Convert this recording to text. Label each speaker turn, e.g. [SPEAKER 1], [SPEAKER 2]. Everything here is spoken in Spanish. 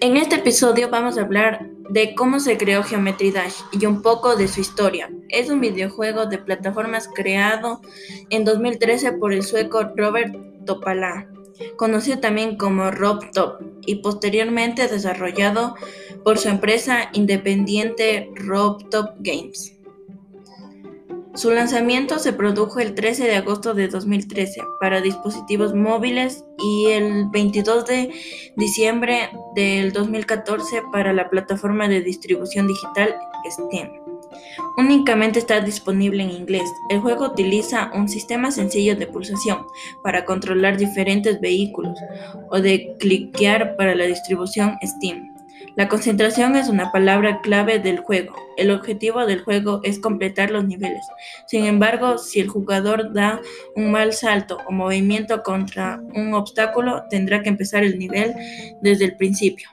[SPEAKER 1] En este episodio vamos a hablar de cómo se creó Geometry Dash y un poco de su historia. Es un videojuego de plataformas creado en 2013 por el sueco Robert Topala, conocido también como Rob Top, y posteriormente desarrollado por su empresa independiente Rob Top Games. Su lanzamiento se produjo el 13 de agosto de 2013 para dispositivos móviles y el 22 de diciembre del 2014 para la plataforma de distribución digital Steam. Únicamente está disponible en inglés. El juego utiliza un sistema sencillo de pulsación para controlar diferentes vehículos o de cliquear para la distribución Steam. La concentración es una palabra clave del juego. El objetivo del juego es completar los niveles. Sin embargo, si el jugador da un mal salto o movimiento contra un obstáculo, tendrá que empezar el nivel desde el principio.